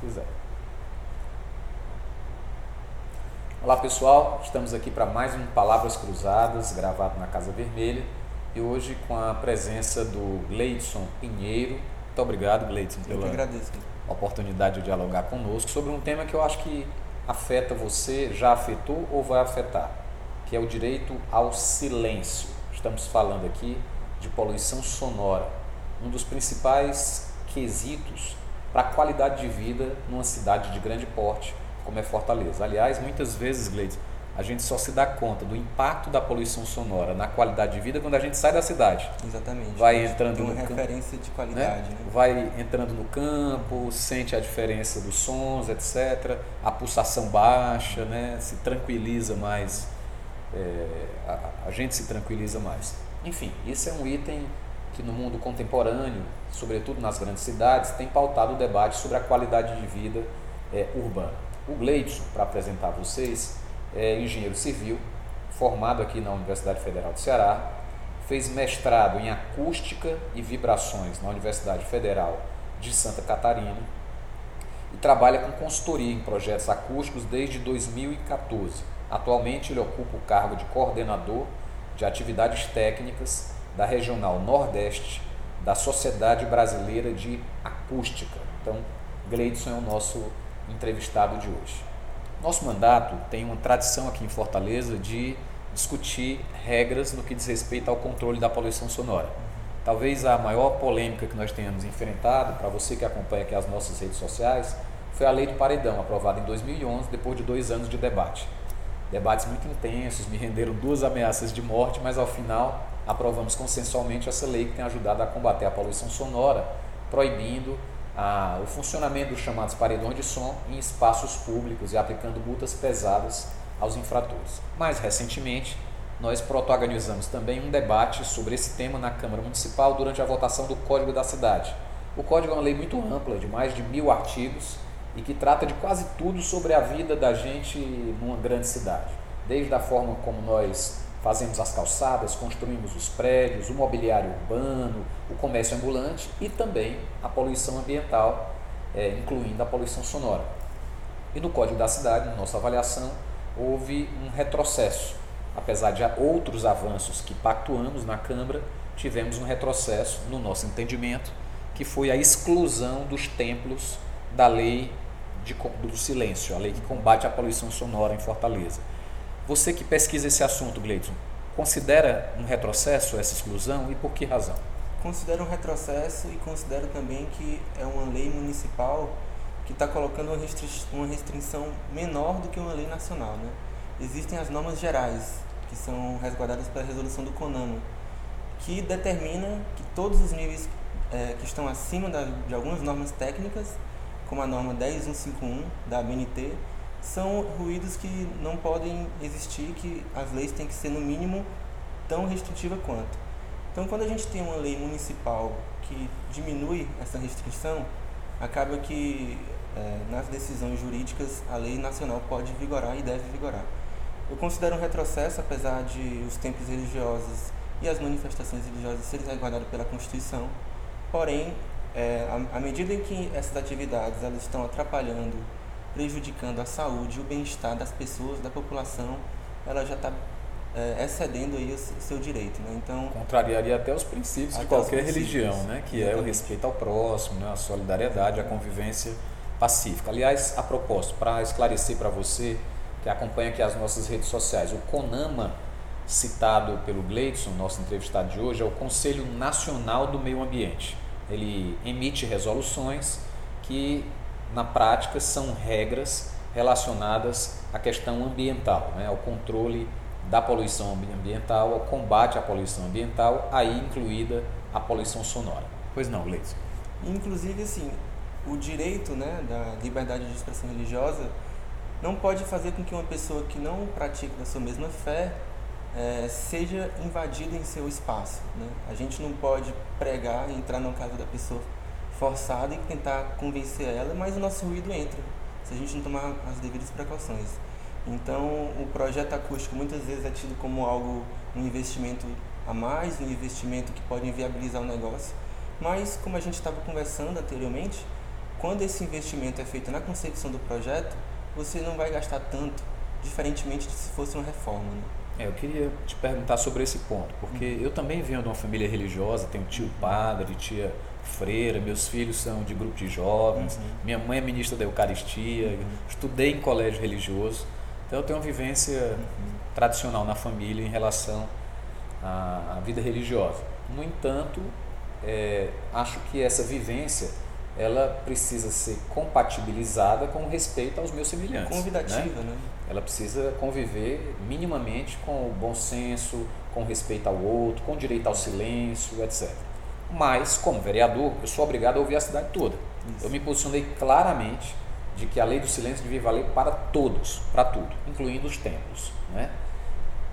quiser. Olá pessoal, estamos aqui para mais um Palavras Cruzadas, gravado na Casa Vermelha, e hoje com a presença do Gleidson Pinheiro. Muito obrigado, Gleidson, pela agradeço. oportunidade de dialogar conosco sobre um tema que eu acho que afeta você, já afetou ou vai afetar, que é o direito ao silêncio. Estamos falando aqui de poluição sonora, um dos principais quesitos para a qualidade de vida numa cidade de grande porte como é Fortaleza. Aliás, muitas vezes, Gleides, a gente só se dá conta do impacto da poluição sonora na qualidade de vida quando a gente sai da cidade. Exatamente. Vai entrando uma no referência campo, de qualidade. Né? Né? Vai entrando no campo, sente a diferença dos sons, etc. A pulsação baixa, né? se tranquiliza mais. É, a, a gente se tranquiliza mais. Enfim, isso é um item que no mundo contemporâneo, sobretudo nas grandes cidades, tem pautado o debate sobre a qualidade de vida é, urbana. O Gleidson, para apresentar a vocês, é engenheiro civil, formado aqui na Universidade Federal do Ceará, fez mestrado em acústica e vibrações na Universidade Federal de Santa Catarina e trabalha com consultoria em projetos acústicos desde 2014. Atualmente ele ocupa o cargo de coordenador de atividades técnicas da Regional Nordeste da Sociedade Brasileira de Acústica. Então, Gleidson é o nosso entrevistado de hoje. Nosso mandato tem uma tradição aqui em Fortaleza de discutir regras no que diz respeito ao controle da poluição sonora. Talvez a maior polêmica que nós tenhamos enfrentado, para você que acompanha aqui as nossas redes sociais, foi a lei do paredão, aprovada em 2011, depois de dois anos de debate. Debates muito intensos, me renderam duas ameaças de morte, mas ao final aprovamos consensualmente essa lei que tem ajudado a combater a poluição sonora, proibindo a, o funcionamento dos chamados paredões de som em espaços públicos e aplicando multas pesadas aos infratores. Mais recentemente, nós protagonizamos também um debate sobre esse tema na Câmara Municipal durante a votação do Código da Cidade. O Código é uma lei muito ampla, de mais de mil artigos, e que trata de quase tudo sobre a vida da gente numa grande cidade. Desde a forma como nós Fazemos as calçadas, construímos os prédios, o mobiliário urbano, o comércio ambulante e também a poluição ambiental, é, incluindo a poluição sonora. E no Código da Cidade, na nossa avaliação, houve um retrocesso. Apesar de outros avanços que pactuamos na Câmara, tivemos um retrocesso no nosso entendimento, que foi a exclusão dos templos da lei de, do silêncio, a lei que combate a poluição sonora em Fortaleza. Você que pesquisa esse assunto, Gleidson, considera um retrocesso essa exclusão e por que razão? Considero um retrocesso e considero também que é uma lei municipal que está colocando uma, restri uma restrição menor do que uma lei nacional. Né? Existem as normas gerais, que são resguardadas pela resolução do CONAMA, que determina que todos os níveis é, que estão acima da, de algumas normas técnicas, como a norma 10151 da ABNT, são ruídos que não podem existir, que as leis têm que ser no mínimo tão restritiva quanto. Então, quando a gente tem uma lei municipal que diminui essa restrição, acaba que é, nas decisões jurídicas a lei nacional pode vigorar e deve vigorar. Eu considero um retrocesso, apesar de os templos religiosos e as manifestações religiosas serem resguardadas pela Constituição, porém, é, à medida em que essas atividades elas estão atrapalhando prejudicando a saúde e o bem-estar das pessoas, da população, ela já está é, excedendo aí o seu direito, né? Então contrariaria até os princípios de qualquer religião, né? Que Exatamente. é o respeito ao próximo, né? a solidariedade, a convivência pacífica. Aliás, a propósito, para esclarecer para você que acompanha aqui as nossas redes sociais, o CONAMA citado pelo Gleidson, nosso entrevistado de hoje, é o Conselho Nacional do Meio Ambiente. Ele emite resoluções que na prática, são regras relacionadas à questão ambiental, né, ao controle da poluição ambiental, ao combate à poluição ambiental, aí incluída a poluição sonora. Pois não, Gleison? Inclusive, assim, o direito né, da liberdade de expressão religiosa não pode fazer com que uma pessoa que não pratica da sua mesma fé é, seja invadida em seu espaço. Né? A gente não pode pregar, entrar na casa da pessoa forçada e tentar convencer ela, mas o nosso ruído entra, se a gente não tomar as devidas precauções. Então, o projeto acústico muitas vezes é tido como algo, um investimento a mais, um investimento que pode inviabilizar o negócio, mas como a gente estava conversando anteriormente, quando esse investimento é feito na concepção do projeto, você não vai gastar tanto, diferentemente de se fosse uma reforma. Né? É, eu queria te perguntar sobre esse ponto, porque uhum. eu também venho de uma família religiosa, tenho tio padre, tia freira, meus filhos são de grupo de jovens, uhum. minha mãe é ministra da Eucaristia, uhum. estudei em colégio religioso, então eu tenho uma vivência uhum. tradicional na família em relação à, à vida religiosa. No entanto, é, acho que essa vivência ela precisa ser compatibilizada com respeito aos meus semelhantes. Convidativa, né? né? Ela precisa conviver minimamente com o bom senso, com respeito ao outro, com direito ao silêncio, etc. Mas, como vereador, eu sou obrigado a ouvir a cidade toda. Isso. Eu me posicionei claramente de que a lei do silêncio devia valer para todos, para tudo, incluindo os templos. Né?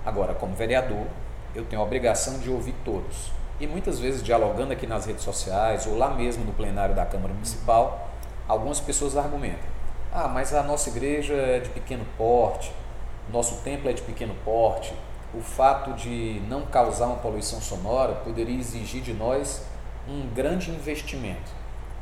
Agora, como vereador, eu tenho a obrigação de ouvir todos. E muitas vezes, dialogando aqui nas redes sociais ou lá mesmo no plenário da Câmara Municipal, algumas pessoas argumentam: ah, mas a nossa igreja é de pequeno porte, nosso templo é de pequeno porte, o fato de não causar uma poluição sonora poderia exigir de nós um grande investimento.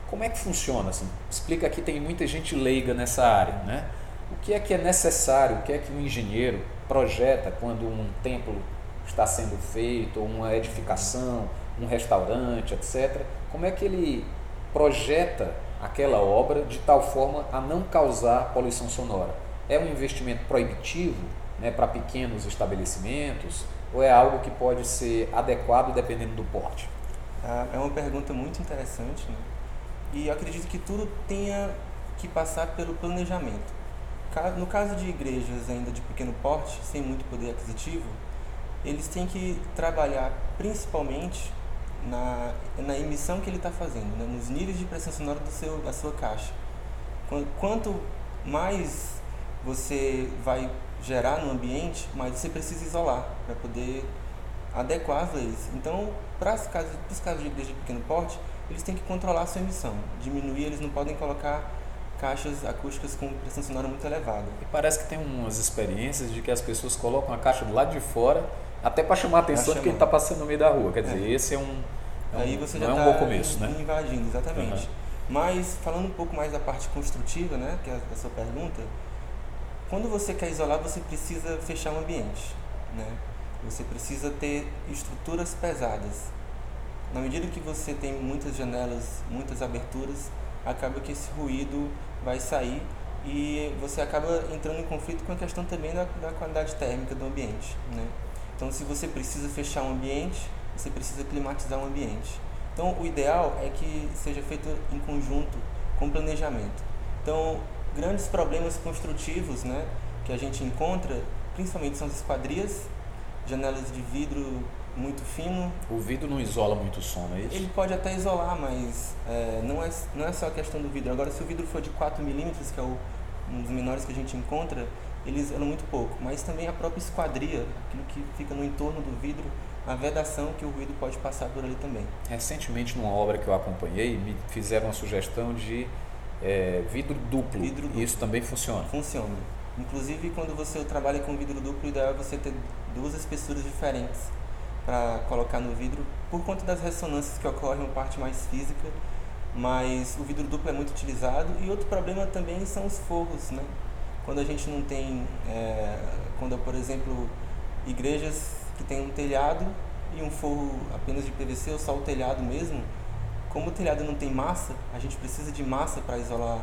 Como é que funciona? Assim? Explica aqui, tem muita gente leiga nessa área. Né? O que é que é necessário, o que é que um engenheiro projeta quando um templo está sendo feito, ou uma edificação, um restaurante, etc. Como é que ele projeta aquela obra de tal forma a não causar poluição sonora? É um investimento proibitivo né, para pequenos estabelecimentos ou é algo que pode ser adequado dependendo do porte? Ah, é uma pergunta muito interessante né? e eu acredito que tudo tenha que passar pelo planejamento. No caso de igrejas ainda de pequeno porte, sem muito poder aquisitivo, eles têm que trabalhar principalmente na, na emissão que ele está fazendo, né? nos níveis de pressão sonora do seu, da sua caixa. Quanto mais você vai gerar no ambiente, mais você precisa isolar para poder adequar as leis. Então, para os casos, os casos de igreja de pequeno porte, eles têm que controlar a sua emissão, diminuir, eles não podem colocar caixas acústicas com pressão sonora muito elevada. E parece que tem umas experiências de que as pessoas colocam a caixa do lado de fora até para chamar a atenção de quem está passando no meio da rua. Quer dizer, é. esse é um, é um, Aí você já não é um tá bom começo, né? invadindo, exatamente. Uhum. Mas falando um pouco mais da parte construtiva, né, que é a sua pergunta, quando você quer isolar, você precisa fechar o ambiente, né? Você precisa ter estruturas pesadas. Na medida que você tem muitas janelas, muitas aberturas, acaba que esse ruído vai sair e você acaba entrando em conflito com a questão também da, da qualidade térmica do ambiente, né? Então, se você precisa fechar um ambiente, você precisa climatizar um ambiente. Então, o ideal é que seja feito em conjunto com planejamento. Então, grandes problemas construtivos né, que a gente encontra, principalmente são as esquadrias, janelas de vidro muito fino. O vidro não isola muito o som, não é isso? Ele pode até isolar, mas é, não, é, não é só a questão do vidro. Agora, se o vidro for de 4 milímetros, que é o, um dos menores que a gente encontra, eles isolam muito pouco. Mas também a própria esquadria, aquilo que fica no entorno do vidro, a vedação que o ruído pode passar por ali também. Recentemente, numa obra que eu acompanhei, me fizeram uma sugestão de é, vidro duplo. Vidro duplo. Isso também funciona? Funciona. Inclusive, quando você trabalha com vidro duplo, o ideal é você ter duas espessuras diferentes para colocar no vidro, por conta das ressonâncias que ocorrem uma parte mais física, mas o vidro duplo é muito utilizado. E outro problema também são os forros, né? Quando a gente não tem, é, quando por exemplo, igrejas que tem um telhado e um forro apenas de PVC ou só o telhado mesmo, como o telhado não tem massa, a gente precisa de massa para isolar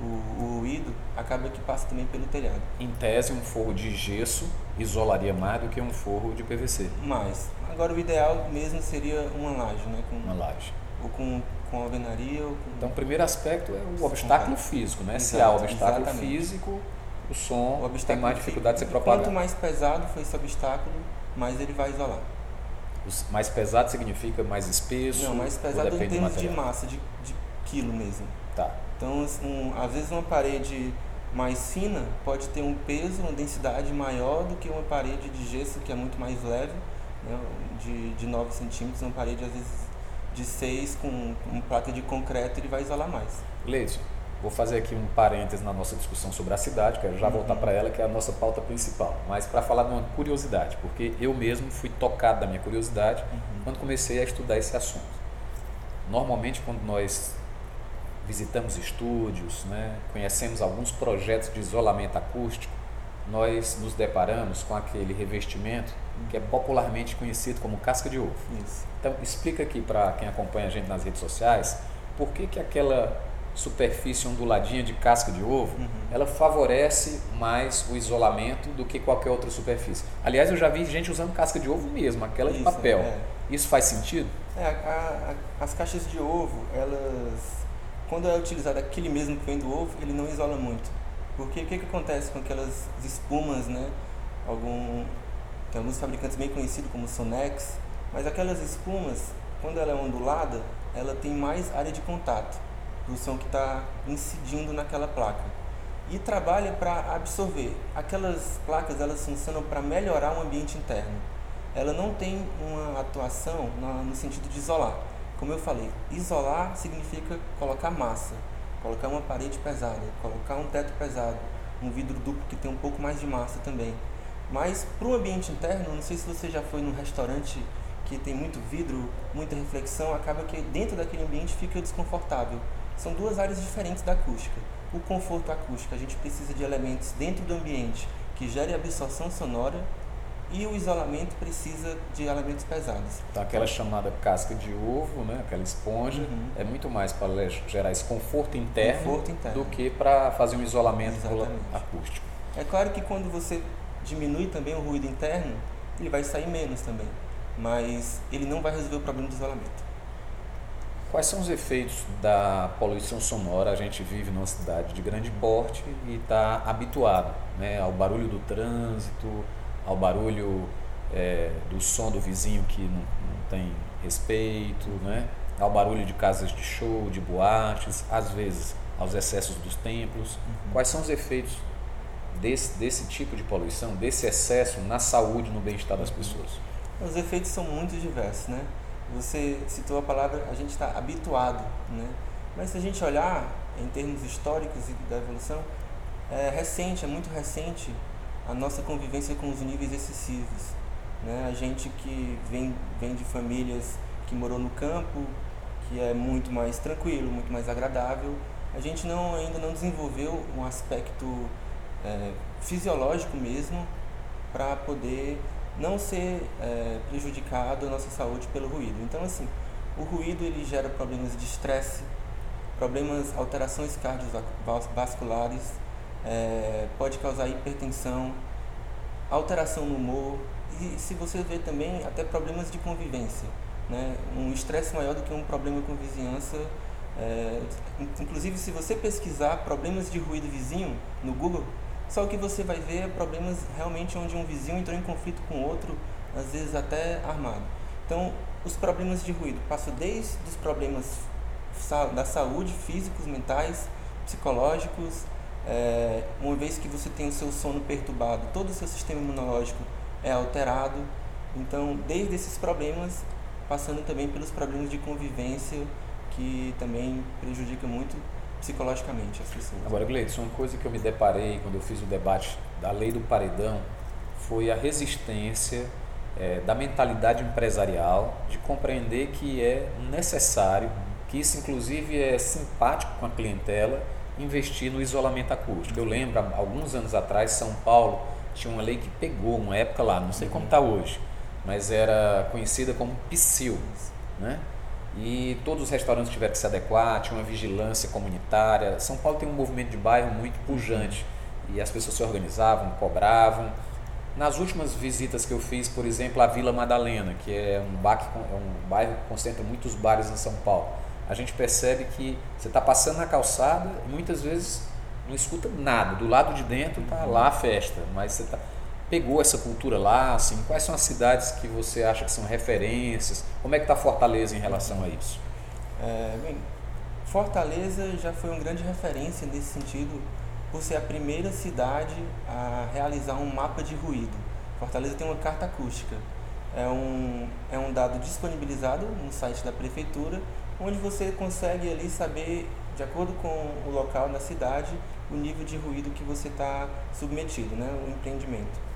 o, o ruído, acaba que passa também pelo telhado. Em tese, um forro de gesso isolaria mais do que um forro de PVC. Mais. Agora, o ideal mesmo seria uma laje, né? Com, uma laje. Ou com, com alvenaria. Ou com... Então, o primeiro aspecto é o obstáculo físico, né? Exato, Se há obstáculo exatamente. físico, o som o tem mais dificuldade de ser propagado. Quanto mais pesado for esse obstáculo, mais ele vai isolar. Mais pesado significa mais espesso? Não, mais pesado em termos de massa, de, de quilo mesmo. Tá. Então, um, às vezes uma parede mais fina pode ter um peso, uma densidade maior do que uma parede de gesso que é muito mais leve, né, de, de 9 centímetros, uma parede às vezes de 6 com, com placa de concreto ele vai isolar mais. Leite, Vou fazer aqui um parênteses na nossa discussão sobre a cidade, quero já voltar para ela, que é a nossa pauta principal. Mas para falar de uma curiosidade, porque eu mesmo fui tocado da minha curiosidade uhum. quando comecei a estudar esse assunto. Normalmente, quando nós visitamos estúdios, né, conhecemos alguns projetos de isolamento acústico, nós nos deparamos com aquele revestimento que é popularmente conhecido como casca de ovo. Isso. Então, explica aqui para quem acompanha a gente nas redes sociais por que, que aquela superfície onduladinha de casca de ovo, Uhum. ela favorece mais o isolamento do que qualquer outra superfície. Aliás, eu já vi gente usando casca de ovo mesmo, aquela de Isso, papel. é. Isso faz sentido? É, a- a- as caixas de ovo, elas, quando é utilizado aquele mesmo que vem do ovo, ele não isola muito. Porque o que, que acontece com aquelas espumas, né? Algum, tem alguns fabricantes bem conhecidos como Sonex, mas aquelas espumas, quando ela é ondulada, ela tem mais área de contato som que está incidindo naquela placa e trabalha para absorver. Aquelas placas elas funcionam para melhorar o ambiente interno. Ela não tem uma atuação na- no sentido de isolar. Como eu falei, isolar significa colocar massa, colocar uma parede pesada, colocar um teto pesado, um vidro duplo que tem um pouco mais de massa também. Mas para o ambiente interno, não sei se você já foi num restaurante que tem muito vidro, muita reflexão, acaba que dentro daquele ambiente fica desconfortável. São duas áreas diferentes da acústica. O conforto acústico, a gente precisa de elementos dentro do ambiente que gerem absorção sonora e o isolamento precisa de elementos pesados. Então, aquela chamada casca de ovo, né, aquela esponja, Uhum. é muito mais para gerar esse conforto interno, Conforto interno. do que para fazer um isolamento acústico. É claro que quando você diminui também o ruído interno, ele vai sair menos também, mas ele não vai resolver o problema do isolamento. Quais são os efeitos da poluição sonora? A gente vive numa cidade de grande porte e está habituado né, ao barulho do trânsito, ao barulho eh, do som do vizinho que não, não tem respeito, né, ao barulho de casas de show, de boates, às vezes aos excessos dos templos. Quais são os efeitos desse, desse tipo de poluição, desse excesso na saúde e no bem-estar das pessoas? Os efeitos são muito diversos, né? Você citou a palavra, a gente está habituado, né? Mas se a gente olhar em termos históricos e da evolução, é recente, é muito recente a nossa convivência com os níveis excessivos, né? A gente que vem, vem de famílias que morou no campo, que é muito mais tranquilo, muito mais agradável, a gente não ainda não desenvolveu um aspecto é, fisiológico mesmo para poder não ser é, prejudicado a nossa saúde pelo ruído. Então, assim, o ruído ele gera problemas de estresse, problemas, alterações cardiovasculares, é, pode causar hipertensão, alteração no humor e, se você vê também, até problemas de convivência. Né? Um estresse maior do que um problema com vizinhança. É, inclusive, se você pesquisar problemas de ruído vizinho no Google, só que você vai ver problemas realmente onde um vizinho entrou em conflito com outro, às vezes até armado. Então, os problemas de ruído passam desde os problemas da saúde, físicos, mentais, psicológicos, é, uma vez que você tem o seu sono perturbado, todo o seu sistema imunológico é alterado. Então, desde esses problemas, passando também pelos problemas de convivência, que também prejudica muito psicologicamente as pessoas. Agora, Gleidson, uma coisa que eu me deparei quando eu fiz o debate da lei do paredão foi a resistência eh, da mentalidade empresarial de compreender que é necessário, que isso inclusive é simpático com a clientela, investir no isolamento acústico. Eu lembro, alguns anos atrás, São Paulo tinha uma lei que pegou uma época lá, não sei como está hoje, mas era conhecida como PSIL, né? E todos os restaurantes tiveram que se adequar, tinha uma vigilância comunitária. São Paulo tem um movimento de bairro muito pujante e as pessoas se organizavam, cobravam. Nas últimas visitas que eu fiz, por exemplo, a Vila Madalena, que é um, baque, é um bairro que concentra muitos bares em São Paulo, a gente percebe que você está passando na calçada e muitas vezes não escuta nada. Do lado de dentro está lá a festa, mas você tá, pegou essa cultura lá, assim, quais são as cidades que você acha que são referências? Como é que está Fortaleza em relação a isso? É, bem, Fortaleza já foi uma grande referência nesse sentido, por ser a primeira cidade a realizar um mapa de ruído. Fortaleza tem uma carta acústica. É um, é um dado disponibilizado no site da prefeitura, onde você consegue ali saber, de acordo com o local na cidade, o nível de ruído que você está submetido, né, o empreendimento.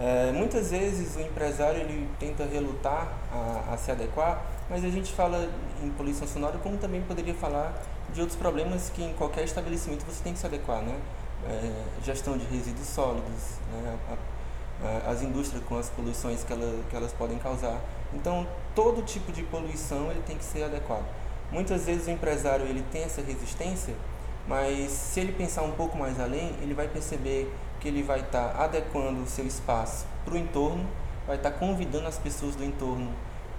É, muitas vezes o empresário ele tenta relutar a, a, se adequar, mas a gente fala em poluição sonora como também poderia falar de outros problemas que em qualquer estabelecimento você tem que se adequar, né? É, gestão de resíduos sólidos, né? a, a, as indústrias com as poluições que, ela, que elas podem causar. Então, todo tipo de poluição ele tem que ser adequado. Muitas vezes o empresário ele tem essa resistência, mas se ele pensar um pouco mais além, ele vai perceber que ele vai estar tá adequando o seu espaço para o entorno, vai estar tá convidando as pessoas do entorno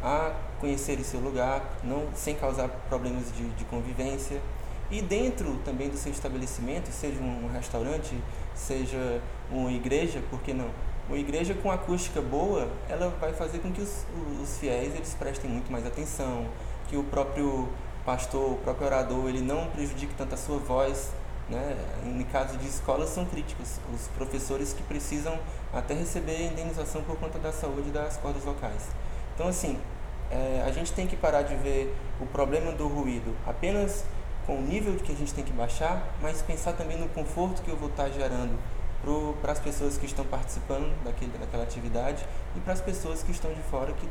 a conhecerem seu lugar, não sem causar problemas de, de convivência. E dentro também do seu estabelecimento, seja um restaurante, seja uma igreja, por que não? Uma igreja com acústica boa, ela vai fazer com que os, os fiéis eles prestem muito mais atenção, que o próprio pastor, o próprio orador, ele não prejudique tanto a sua voz. Né? Em caso de escolas, são críticas. Os professores que precisam até receber indenização por conta da saúde das cordas vocais. Então, assim, é, a gente tem que parar de ver o problema do ruído apenas com o nível que a gente tem que baixar, mas pensar também no conforto que eu vou estar gerando para as pessoas que estão participando daquele, daquela atividade e para as pessoas que estão de fora que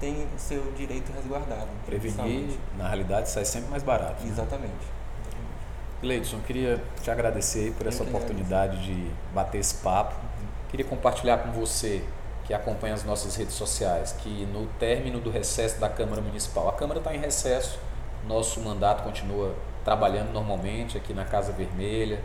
têm o seu direito resguardado. Prevenir, na realidade, sai sempre mais barato. Né? Exatamente. Gleidson, queria te agradecer por essa oportunidade de bater esse papo. Queria compartilhar com você que acompanha as nossas redes sociais, que no término do recesso da Câmara Municipal, a Câmara está em recesso, nosso mandato continua trabalhando normalmente aqui na Casa Vermelha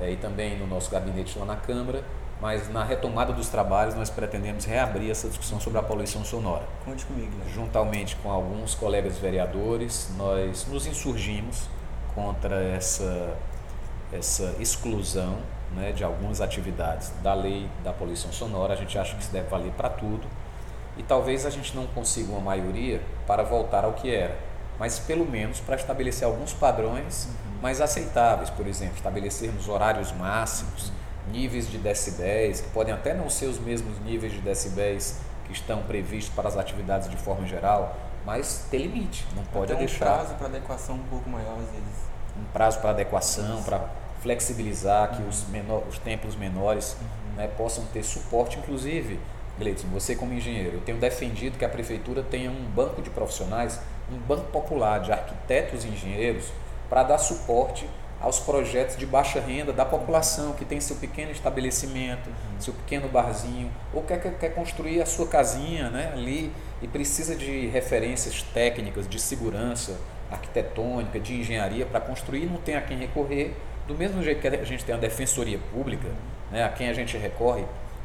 é, e também no nosso gabinete lá na Câmara, mas na retomada dos trabalhos nós pretendemos reabrir essa discussão sobre a poluição sonora. Conte comigo. Né? Juntamente com alguns colegas vereadores, nós nos insurgimos contra essa, essa exclusão né, de algumas atividades da lei da poluição sonora. A gente acha que isso deve valer para tudo. E talvez a gente não consiga uma maioria para voltar ao que era, mas pelo menos para estabelecer alguns padrões uhum. mais aceitáveis. Por exemplo, estabelecermos horários máximos, níveis de decibéis, que podem até não ser os mesmos níveis de decibéis que estão previstos para as atividades de forma geral, mas ter limite, não pode um deixar. Um prazo para adequação um pouco maior às vezes. Um prazo para adequação, para flexibilizar que os, menor, os templos menores né, possam ter suporte, inclusive, Gleison, você como engenheiro, eu tenho defendido que a prefeitura tenha um banco de profissionais, um banco popular de arquitetos e engenheiros para dar suporte aos projetos de baixa renda da população que tem seu pequeno estabelecimento, uhum. seu pequeno barzinho, ou quer, quer, quer construir a sua casinha né, ali e precisa de referências técnicas de segurança arquitetônica, de engenharia para construir, não tem a quem recorrer do mesmo jeito que a gente tem a defensoria pública, né, a quem a gente recorre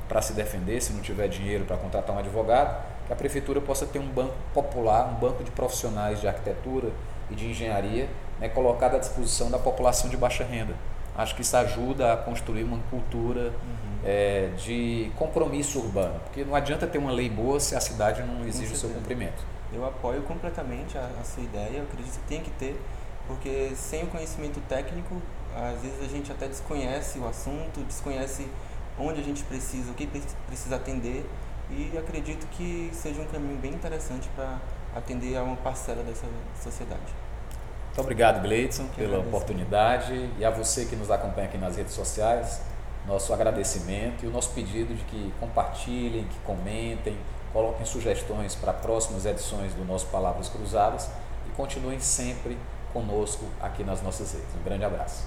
para se defender se não tiver dinheiro para contratar um advogado, que a prefeitura possa ter um banco popular, um banco de profissionais de arquitetura e de engenharia né, colocado à disposição da população de baixa renda. Acho que isso ajuda a construir uma cultura uhum. é, de compromisso urbano, porque não adianta ter uma lei boa se a cidade não exige o seu cumprimento. Eu apoio completamente a, a sua ideia, eu acredito que tem que ter, porque sem o conhecimento técnico às vezes a gente até desconhece o assunto, desconhece onde a gente precisa, o que precisa atender e acredito que seja um caminho bem interessante para atender a uma parcela dessa sociedade. Muito obrigado, Gleidson, pela oportunidade e a você que nos acompanha aqui nas redes sociais, nosso agradecimento e o nosso pedido de que compartilhem, que comentem, coloquem sugestões para próximas edições do nosso Palavras Cruzadas e continuem sempre conosco aqui nas nossas redes. Um grande abraço.